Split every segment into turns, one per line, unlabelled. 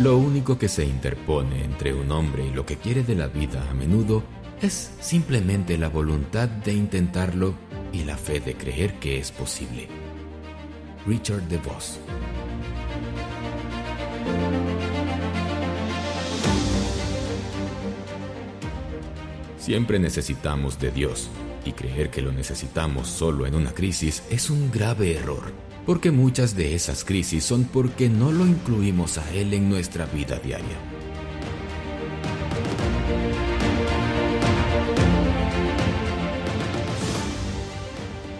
Lo único que se interpone entre un hombre y lo que quiere de la vida a menudo es simplemente la voluntad de intentarlo y la fe de creer que es posible. Richard DeVos Siempre necesitamos de Dios, y creer que lo necesitamos solo en una crisis es un grave error, porque muchas de esas crisis son porque no lo incluimos a Él en nuestra vida diaria.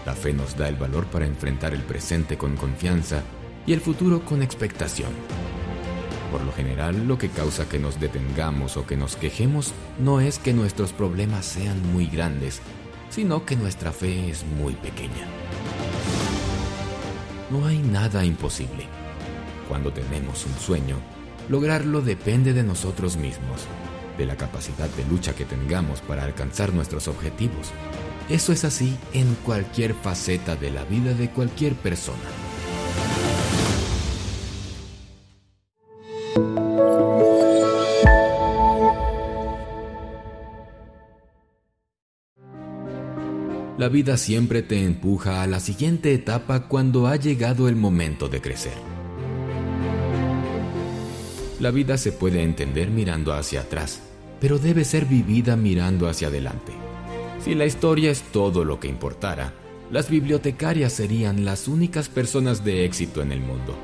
La fe nos da el valor para enfrentar el presente con confianza y el futuro con expectación. Por lo general, lo que causa que nos detengamos o que nos quejemos no es que nuestros problemas sean muy grandes, sino que nuestra fe es muy pequeña. No hay nada imposible. Cuando tenemos un sueño, lograrlo depende de nosotros mismos, de la capacidad de lucha que tengamos para alcanzar nuestros objetivos. Eso es así en cualquier faceta de la vida de cualquier persona. La vida siempre te empuja a la siguiente etapa cuando ha llegado el momento de crecer. La vida se puede entender mirando hacia atrás, pero debe ser vivida mirando hacia adelante. Si la historia es todo lo que importara, las bibliotecarias serían las únicas personas de éxito en el mundo.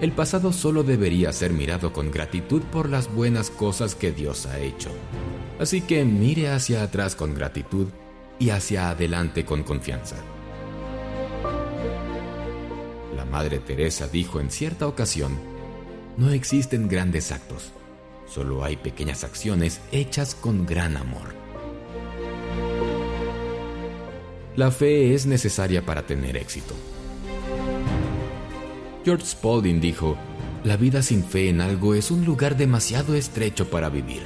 El pasado solo debería ser mirado con gratitud por las buenas cosas que Dios ha hecho. Así que mire hacia atrás con gratitud y hacia adelante con confianza. La Madre Teresa dijo en cierta ocasión, no existen grandes actos, solo hay pequeñas acciones hechas con gran amor. La fe es necesaria para tener éxito. George Spalding dijo, la vida sin fe en algo es un lugar demasiado estrecho para vivir.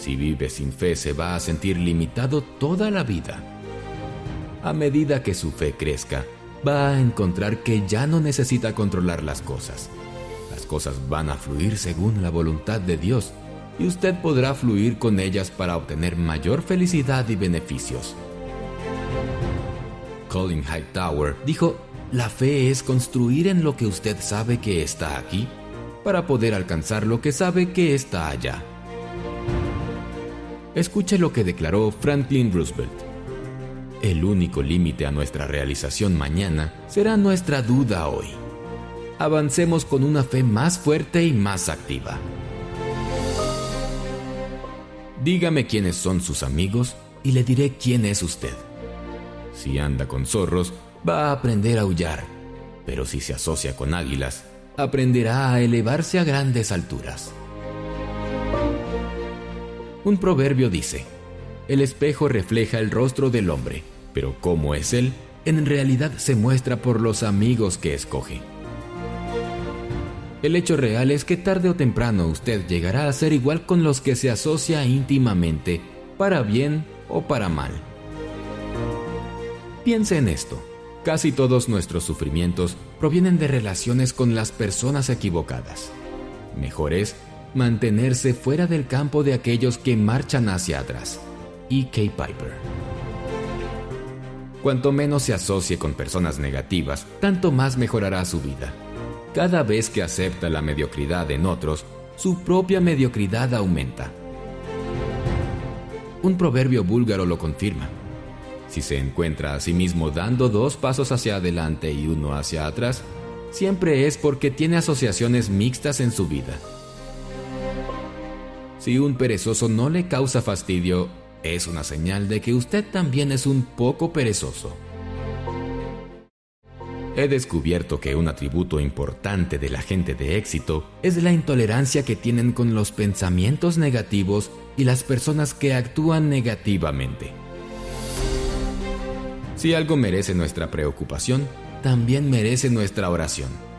Si vive sin fe se va a sentir limitado toda la vida. A medida que su fe crezca, va a encontrar que ya no necesita controlar las cosas. Las cosas van a fluir según la voluntad de Dios y usted podrá fluir con ellas para obtener mayor felicidad y beneficios. Colin Hightower dijo, la fe es construir en lo que usted sabe que está aquí para poder alcanzar lo que sabe que está allá. Escuche lo que declaró Franklin Roosevelt. El único límite a nuestra realización mañana será nuestra duda hoy. Avancemos con una fe más fuerte y más activa. Dígame quiénes son sus amigos y le diré quién es usted. Si anda con zorros, va a aprender a aullar, pero si se asocia con águilas, aprenderá a elevarse a grandes alturas. Un proverbio dice, el espejo refleja el rostro del hombre, pero cómo es él, en realidad se muestra por los amigos que escoge. El hecho real es que tarde o temprano usted llegará a ser igual con los que se asocia íntimamente, para bien o para mal. Piense en esto. Casi todos nuestros sufrimientos provienen de relaciones con las personas equivocadas. Mejor es mantenerse fuera del campo de aquellos que marchan hacia atrás. E.K. Piper. Cuanto menos se asocie con personas negativas, tanto más mejorará su vida. Cada vez que acepta la mediocridad en otros, su propia mediocridad aumenta. Un proverbio búlgaro lo confirma. Si se encuentra a sí mismo dando dos pasos hacia adelante y uno hacia atrás, siempre es porque tiene asociaciones mixtas en su vida. Si un perezoso no le causa fastidio, es una señal de que usted también es un poco perezoso. He descubierto que un atributo importante de la gente de éxito es la intolerancia que tienen con los pensamientos negativos y las personas que actúan negativamente. Si algo merece nuestra preocupación, también merece nuestra oración.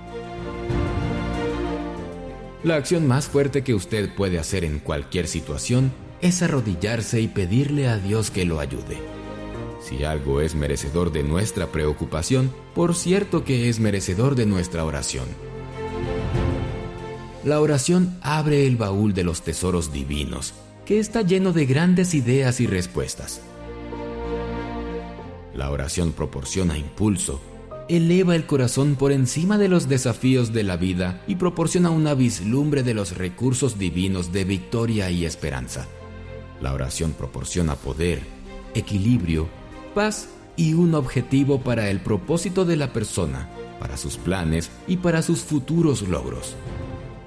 La acción más fuerte que usted puede hacer en cualquier situación es arrodillarse y pedirle a Dios que lo ayude. Si algo es merecedor de nuestra preocupación, por cierto que es merecedor de nuestra oración. la oración abre el baúl de los tesoros divinos, que está lleno de grandes ideas y respuestas. La oración proporciona impulso, eleva el corazón por encima de los desafíos de la vida y proporciona una vislumbre de los recursos divinos de victoria y esperanza. La oración proporciona poder, equilibrio, paz y un objetivo para el propósito de la persona, para sus planes y para sus futuros logros.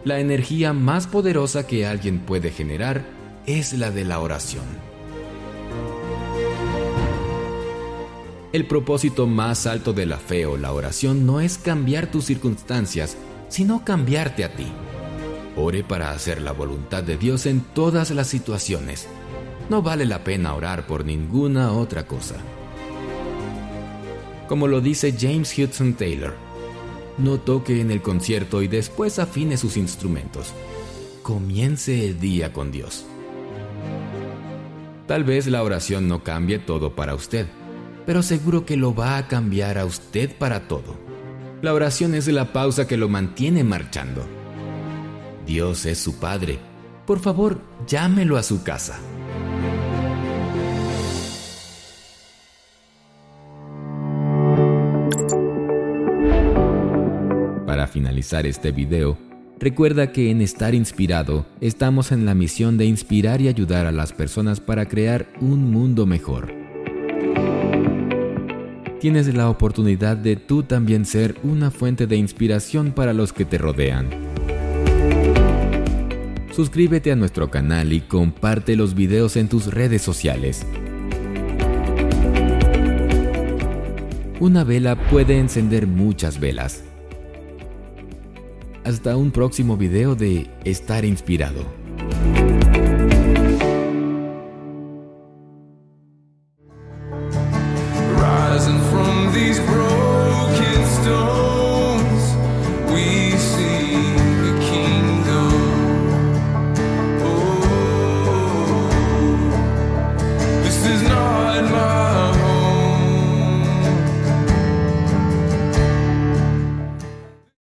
La energía más poderosa que alguien puede generar es la de la oración. El propósito más alto de la fe o la oración no es cambiar tus circunstancias, sino cambiarte a ti. Ore para hacer la voluntad de Dios en todas las situaciones. No vale la pena orar por ninguna otra cosa. Como lo dice James Hudson Taylor, no toque en el concierto y después afine sus instrumentos. Comience el día con Dios. Tal vez la oración no cambie todo para usted, pero seguro que lo va a cambiar a usted para todo. La oración es la pausa que lo mantiene marchando. Dios es su Padre. Por favor, llámelo a su casa. Para finalizar este video, recuerda que en Estar Inspirado estamos en la misión de inspirar y ayudar a las personas para crear un mundo mejor. Tienes la oportunidad de tú también ser una fuente de inspiración para los que te rodean. Suscríbete a nuestro canal y comparte los videos en tus redes sociales. Una vela puede encender muchas velas hasta un próximo video de Estar Inspirado.